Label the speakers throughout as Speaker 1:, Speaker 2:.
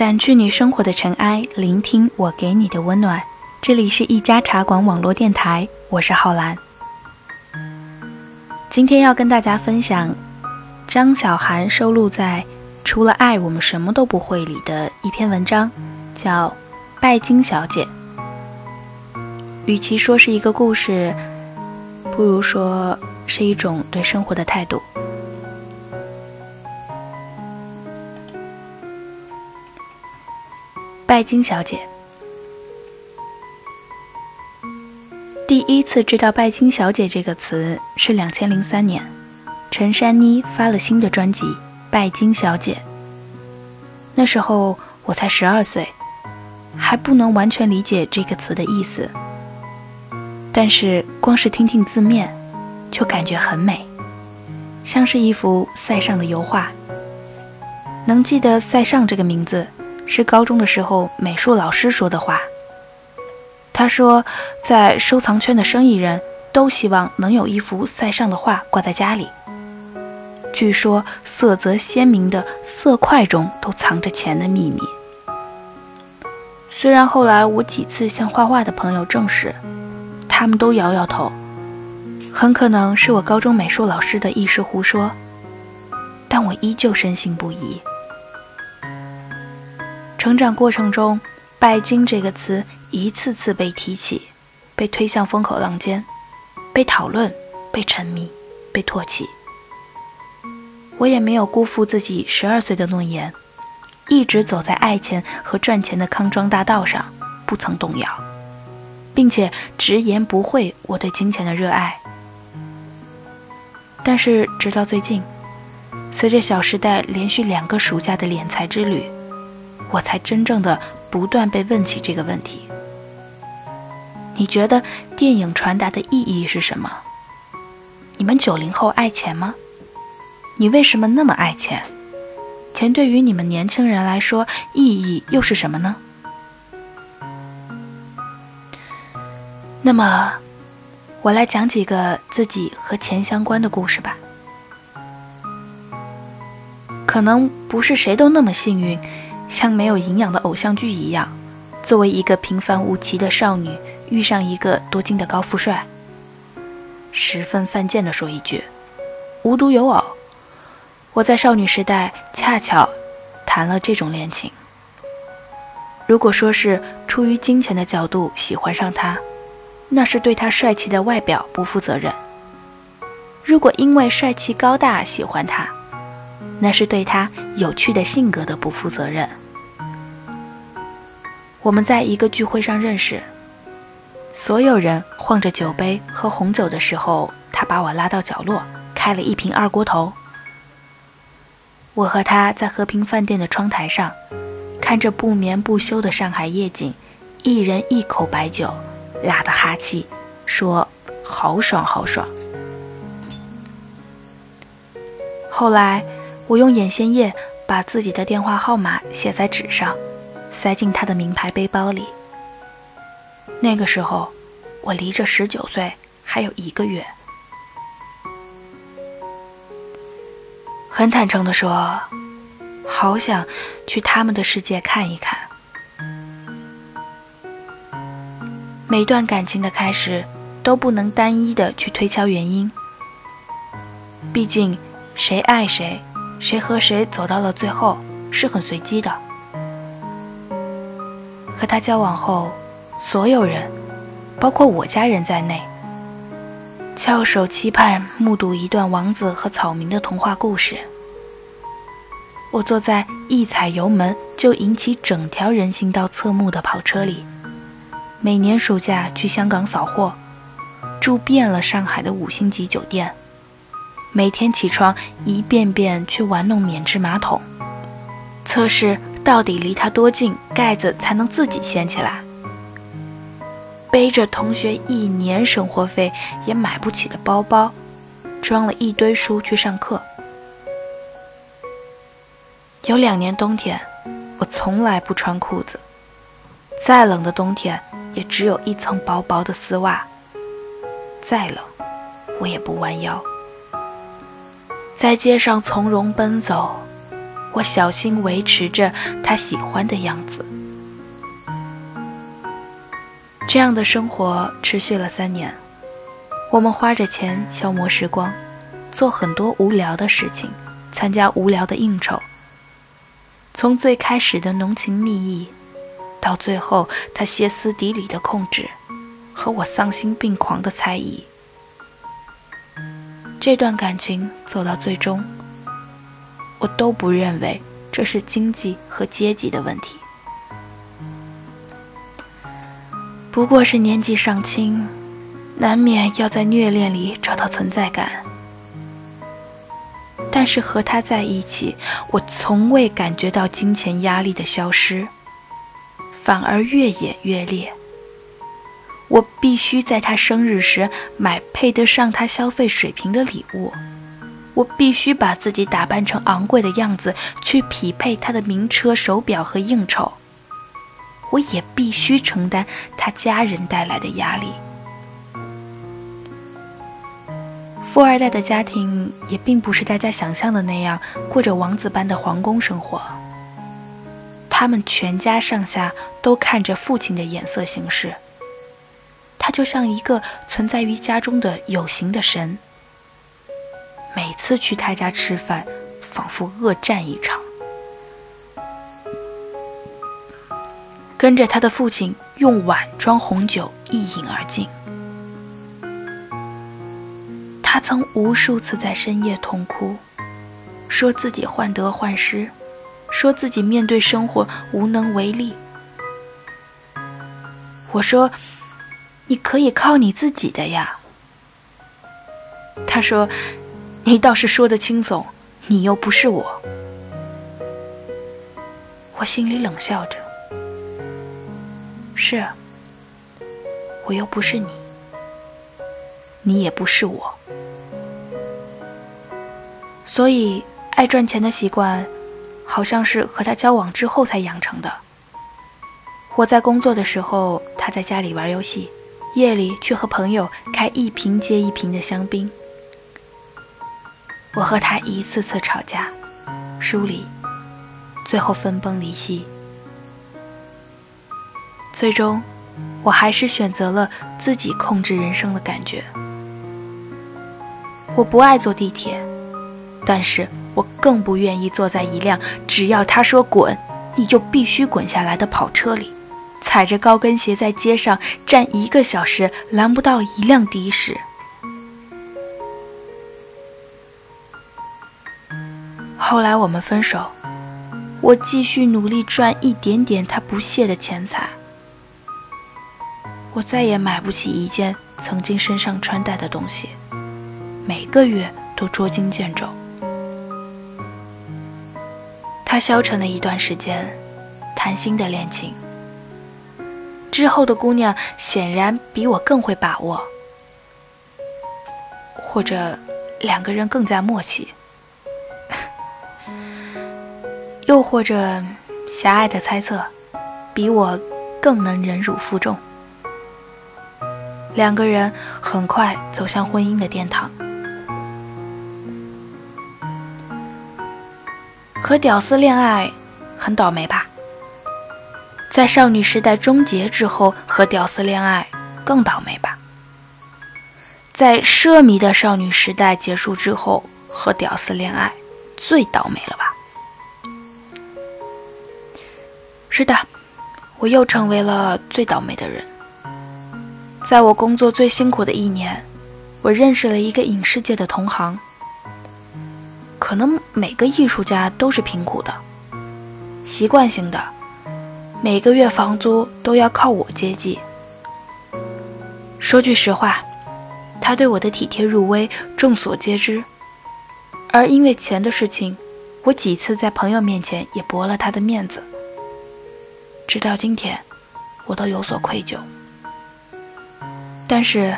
Speaker 1: 掸去你生活的尘埃，聆听我给你的温暖。这里是一家茶馆网络电台，我是浩然。今天要跟大家分享张小涵收录在《除了爱，我们什么都不会》里的一篇文章，叫《拜金小姐》。与其说是一个故事，不如说是一种对生活的态度。拜金小姐，第一次知道“拜金小姐”这个词是两千零三年，陈珊妮发了新的专辑《拜金小姐》。那时候我才十二岁，还不能完全理解这个词的意思，但是光是听听字面，就感觉很美，像是一幅塞尚的油画。能记得塞尚这个名字？是高中的时候美术老师说的话。他说，在收藏圈的生意人都希望能有一幅塞尚的画挂在家里。据说色泽鲜明的色块中都藏着钱的秘密。虽然后来我几次向画画的朋友证实，他们都摇摇头，很可能是我高中美术老师的一时胡说，但我依旧深信不疑。成长过程中，“拜金”这个词一次次被提起，被推向风口浪尖，被讨论，被沉迷，被唾弃。我也没有辜负自己十二岁的诺言，一直走在爱钱和赚钱的康庄大道上，不曾动摇，并且直言不讳我对金钱的热爱。但是直到最近，随着《小时代》连续两个暑假的敛财之旅。我才真正的不断被问起这个问题：你觉得电影传达的意义是什么？你们九零后爱钱吗？你为什么那么爱钱？钱对于你们年轻人来说意义又是什么呢？那么，我来讲几个自己和钱相关的故事吧。可能不是谁都那么幸运。像没有营养的偶像剧一样，作为一个平凡无奇的少女，遇上一个多金的高富帅。十分犯贱的说一句，无独有偶，我在少女时代恰巧谈了这种恋情。如果说是出于金钱的角度喜欢上他，那是对他帅气的外表不负责任；如果因为帅气高大喜欢他，那是对他有趣的性格的不负责任。我们在一个聚会上认识，所有人晃着酒杯喝红酒的时候，他把我拉到角落，开了一瓶二锅头。我和他在和平饭店的窗台上，看着不眠不休的上海夜景，一人一口白酒，拉的哈气，说好爽好爽。后来，我用眼线液把自己的电话号码写在纸上。塞进他的名牌背包里。那个时候，我离着十九岁还有一个月。很坦诚地说，好想去他们的世界看一看。每段感情的开始，都不能单一的去推敲原因。毕竟，谁爱谁，谁和谁走到了最后，是很随机的。和他交往后，所有人，包括我家人在内，翘首期盼目睹一段王子和草民的童话故事。我坐在一踩油门就引起整条人行道侧目的跑车里，每年暑假去香港扫货，住遍了上海的五星级酒店，每天起床一遍遍去玩弄免治马桶，测试。到底离它多近，盖子才能自己掀起来？背着同学一年生活费也买不起的包包，装了一堆书去上课。有两年冬天，我从来不穿裤子，再冷的冬天也只有一层薄薄的丝袜。再冷，我也不弯腰，在街上从容奔走。我小心维持着他喜欢的样子。这样的生活持续了三年，我们花着钱消磨时光，做很多无聊的事情，参加无聊的应酬。从最开始的浓情蜜意，到最后他歇斯底里的控制，和我丧心病狂的猜疑。这段感情走到最终，我都不认为这是经济和阶级的问题，不过是年纪尚轻，难免要在虐恋里找到存在感。但是和他在一起，我从未感觉到金钱压力的消失，反而越演越烈。我必须在他生日时买配得上他消费水平的礼物，我必须把自己打扮成昂贵的样子去匹配他的名车、手表和应酬，我也必须承担他家人带来的压力。富二代的家庭也并不是大家想象的那样过着王子般的皇宫生活，他们全家上下都看着父亲的眼色行事。他就像一个存在于家中的有形的神。每次去他家吃饭，仿佛恶战一场。跟着他的父亲用碗装红酒，一饮而尽。他曾无数次在深夜痛哭，说自己患得患失，说自己面对生活无能为力。我说。你可以靠你自己的呀。他说：“你倒是说的轻松，你又不是我。”我心里冷笑着：“是，我又不是你，你也不是我。所以，爱赚钱的习惯，好像是和他交往之后才养成的。我在工作的时候，他在家里玩游戏。”夜里去和朋友开一瓶接一瓶的香槟，我和他一次次吵架、疏离，最后分崩离析。最终，我还是选择了自己控制人生的感觉。我不爱坐地铁，但是我更不愿意坐在一辆只要他说滚，你就必须滚下来的跑车里。踩着高跟鞋在街上站一个小时，拦不到一辆的士。后来我们分手，我继续努力赚一点点他不屑的钱财。我再也买不起一件曾经身上穿戴的东西，每个月都捉襟见肘。他消沉了一段时间，谈新的恋情。之后的姑娘显然比我更会把握，或者两个人更加默契，又或者狭隘的猜测，比我更能忍辱负重。两个人很快走向婚姻的殿堂。和屌丝恋爱，很倒霉吧？在少女时代终结之后，和屌丝恋爱更倒霉吧？在奢靡的少女时代结束之后，和屌丝恋爱最倒霉了吧？是的，我又成为了最倒霉的人。在我工作最辛苦的一年，我认识了一个影视界的同行。可能每个艺术家都是贫苦的，习惯性的。每个月房租都要靠我接济。说句实话，他对我的体贴入微众所皆知，而因为钱的事情，我几次在朋友面前也驳了他的面子。直到今天，我都有所愧疚。但是，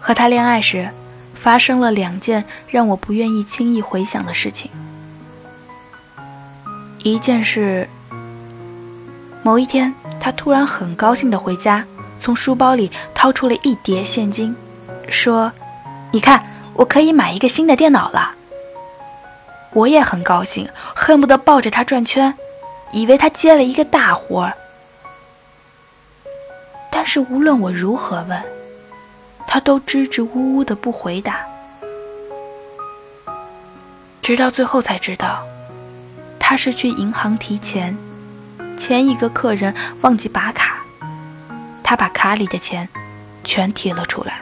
Speaker 1: 和他恋爱时，发生了两件让我不愿意轻易回想的事情。一件事。某一天，他突然很高兴地回家，从书包里掏出了一叠现金，说：“你看，我可以买一个新的电脑了。”我也很高兴，恨不得抱着他转圈，以为他接了一个大活儿。但是无论我如何问，他都支支吾吾的不回答。直到最后才知道，他是去银行提钱，前一个客人忘记拔卡，他把卡里的钱全提了出来。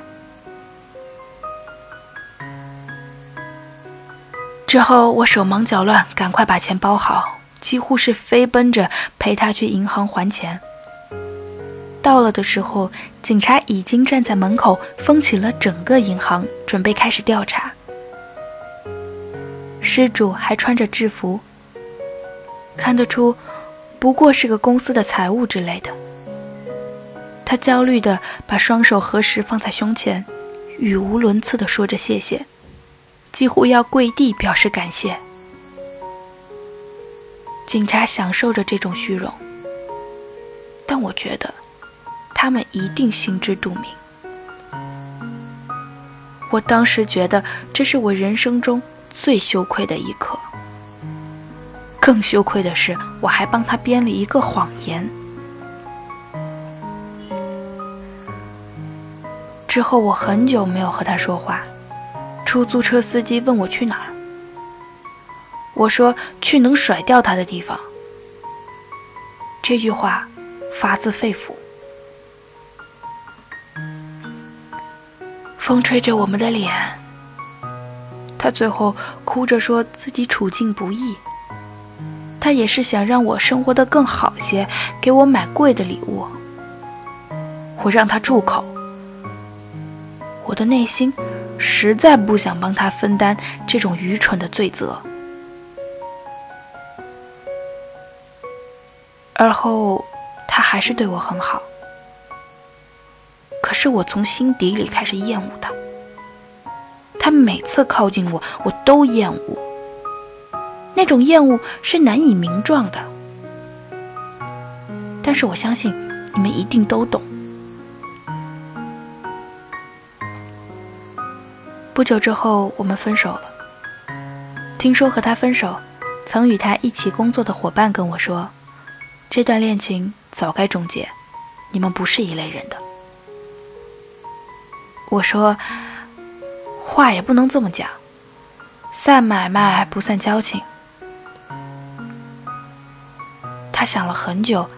Speaker 1: 之后我手忙脚乱，赶快把钱包好，几乎是飞奔着陪他去银行还钱。到了的时候，警察已经站在门口封起了整个银行，准备开始调查。失主还穿着制服，看得出不过是个公司的财务之类的。他焦虑地把双手合十放在胸前，语无伦次地说着谢谢，几乎要跪地表示感谢。警察享受着这种虚荣，但我觉得他们一定心知肚明。我当时觉得这是我人生中。最羞愧的一刻，更羞愧的是，我还帮他编了一个谎言。之后我很久没有和他说话。出租车司机问我去哪，我说去能甩掉他的地方。这句话发自肺腑。风吹着我们的脸。他最后哭着说自己处境不易，他也是想让我生活的更好些，给我买贵的礼物。我让他住口。我的内心实在不想帮他分担这种愚蠢的罪责。而后，他还是对我很好，可是我从心底里开始厌恶他。他每次靠近我，我都厌恶。那种厌恶是难以名状的，但是我相信你们一定都懂。不久之后，我们分手了。听说和他分手，曾与他一起工作的伙伴跟我说：“这段恋情早该终结，你们不是一类人的。”我说。话也不能这么讲，散买卖不散交情。他想了很久，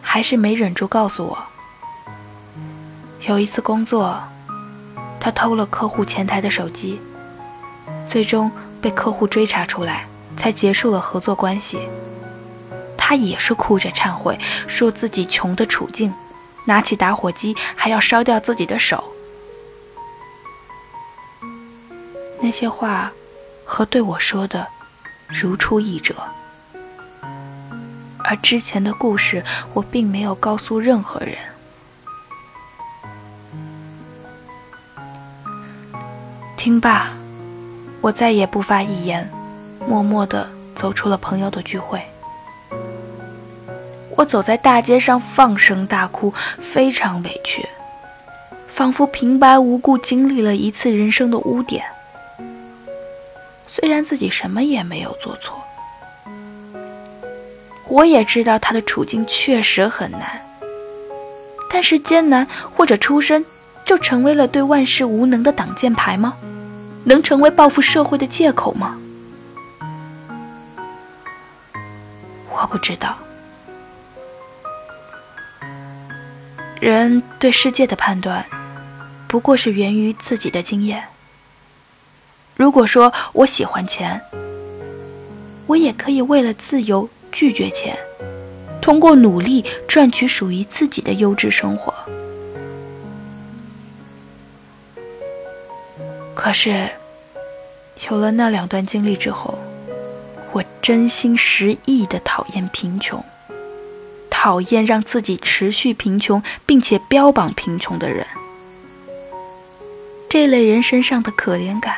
Speaker 1: 还是没忍住告诉我，有一次工作，他偷了客户前台的手机，最终被客户追查出来，才结束了合作关系。他也是哭着忏悔，说自己穷的处境，拿起打火机还要烧掉自己的手。那些话和对我说的如出一辙，而之前的故事我并没有告诉任何人。听罢，我再也不发一言，默默地走出了朋友的聚会。我走在大街上，放声大哭，非常委屈，仿佛平白无故经历了一次人生的污点。虽然自己什么也没有做错，我也知道他的处境确实很难。但是艰难或者出身，就成为了对万事无能的挡箭牌吗？能成为报复社会的借口吗？我不知道。人对世界的判断，不过是源于自己的经验。如果说我喜欢钱，我也可以为了自由拒绝钱，通过努力赚取属于自己的优质生活。可是，有了那两段经历之后，我真心实意的讨厌贫穷，讨厌让自己持续贫穷并且标榜贫穷的人。这类人身上的可怜感。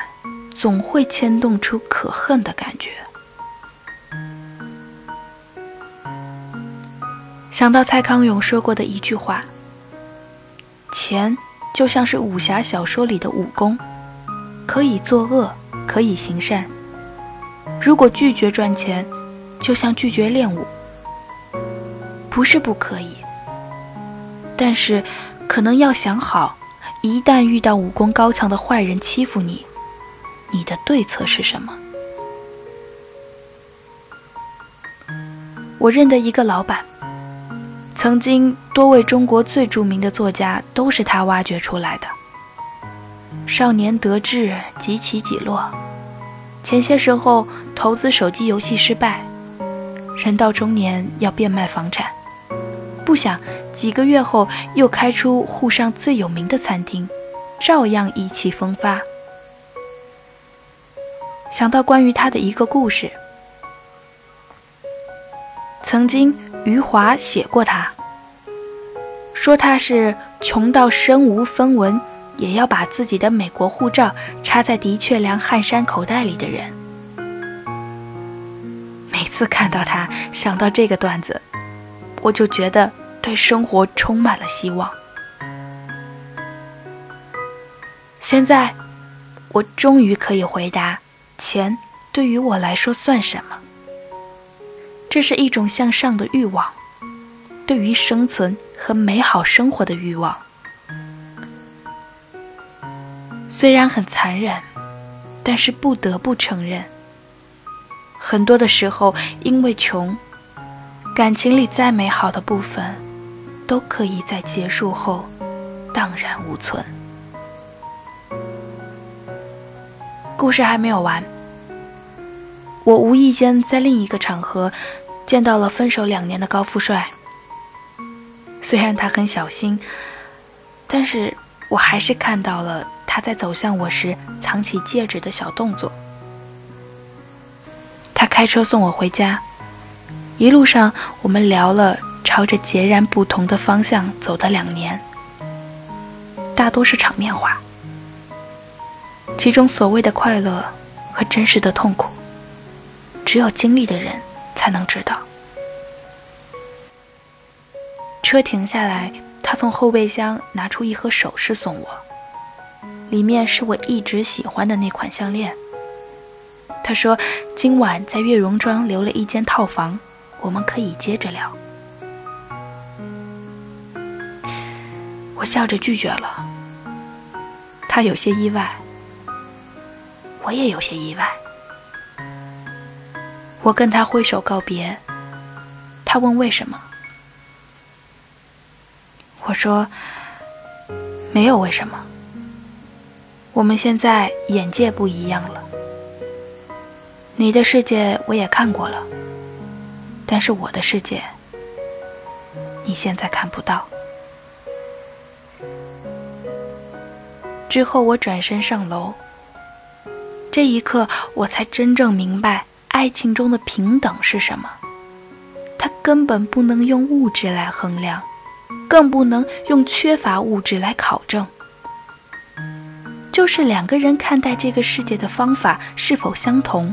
Speaker 1: 总会牵动出可恨的感觉。想到蔡康永说过的一句话：“钱就像是武侠小说里的武功，可以作恶，可以行善。如果拒绝赚钱，就像拒绝练武，不是不可以，但是可能要想好，一旦遇到武功高强的坏人欺负你，你的对策是什么？我认得一个老板，曾经多位中国最著名的作家都是他挖掘出来的。少年得志，几起几落。前些时候投资手机游戏失败，人到中年要变卖房产，不想几个月后又开出沪上最有名的餐厅，照样意气风发。想到关于他的一个故事。曾经，余华写过他，说他是穷到身无分文，也要把自己的美国护照插在的确良汗衫口袋里的人。每次看到他，想到这个段子，我就觉得对生活充满了希望。现在，我终于可以回答：钱对于我来说算什么？这是一种向上的欲望，对于生存和美好生活的欲望。虽然很残忍，但是不得不承认，很多的时候因为穷，感情里再美好的部分，都可以在结束后荡然无存。故事还没有完。我无意间在另一个场合见到了分手两年的高富帅。虽然他很小心，但是我还是看到了他在走向我时藏起戒指的小动作。他开车送我回家，一路上我们聊了朝着截然不同的方向走的两年，大多是场面话，其中所谓的快乐和真实的痛苦。只有经历的人才能知道。车停下来，他从后备箱拿出一盒首饰送我，里面是我一直喜欢的那款项链。他说今晚在月榕庄留了一间套房，我们可以接着聊。我笑着拒绝了，他有些意外，我也有些意外。我跟他挥手告别，他问为什么？我说没有为什么。我们现在眼界不一样了，你的世界我也看过了，但是我的世界你现在看不到。之后我转身上楼，这一刻我才真正明白。爱情中的平等是什么？它根本不能用物质来衡量，更不能用缺乏物质来考证。就是两个人看待这个世界的方法是否相同，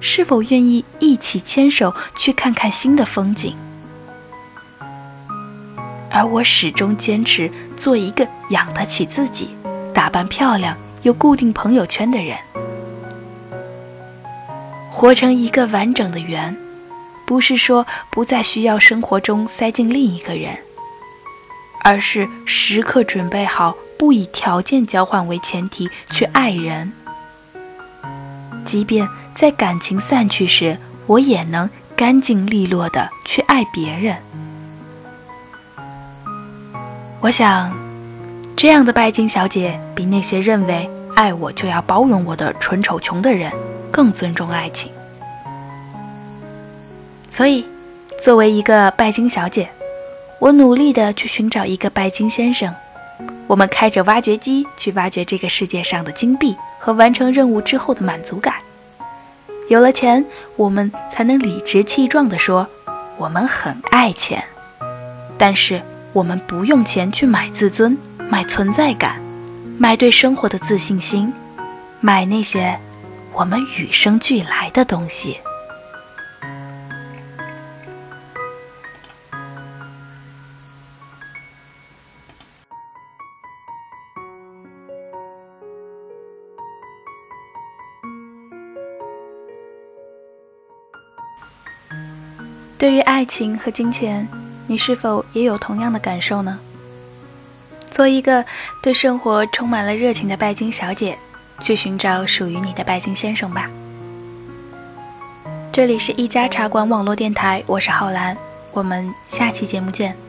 Speaker 1: 是否愿意一起牵手去看看新的风景。而我始终坚持做一个养得起自己、打扮漂亮、有固定朋友圈的人。活成一个完整的圆，不是说不再需要生活中塞进另一个人，而是时刻准备好不以条件交换为前提去爱人。即便在感情散去时，我也能干净利落的去爱别人。我想，这样的拜金小姐比那些认为爱我就要包容我的蠢丑穷的人。更尊重爱情，所以，作为一个拜金小姐，我努力的去寻找一个拜金先生。我们开着挖掘机去挖掘这个世界上的金币和完成任务之后的满足感。有了钱，我们才能理直气壮地说我们很爱钱。但是，我们不用钱去买自尊、买存在感、买对生活的自信心、买那些。我们与生俱来的东西。对于爱情和金钱，你是否也有同样的感受呢？做一个对生活充满了热情的拜金小姐，去寻找属于你的拜金先生吧。这里是一家茶馆网络电台，我是浩然，我们下期节目见。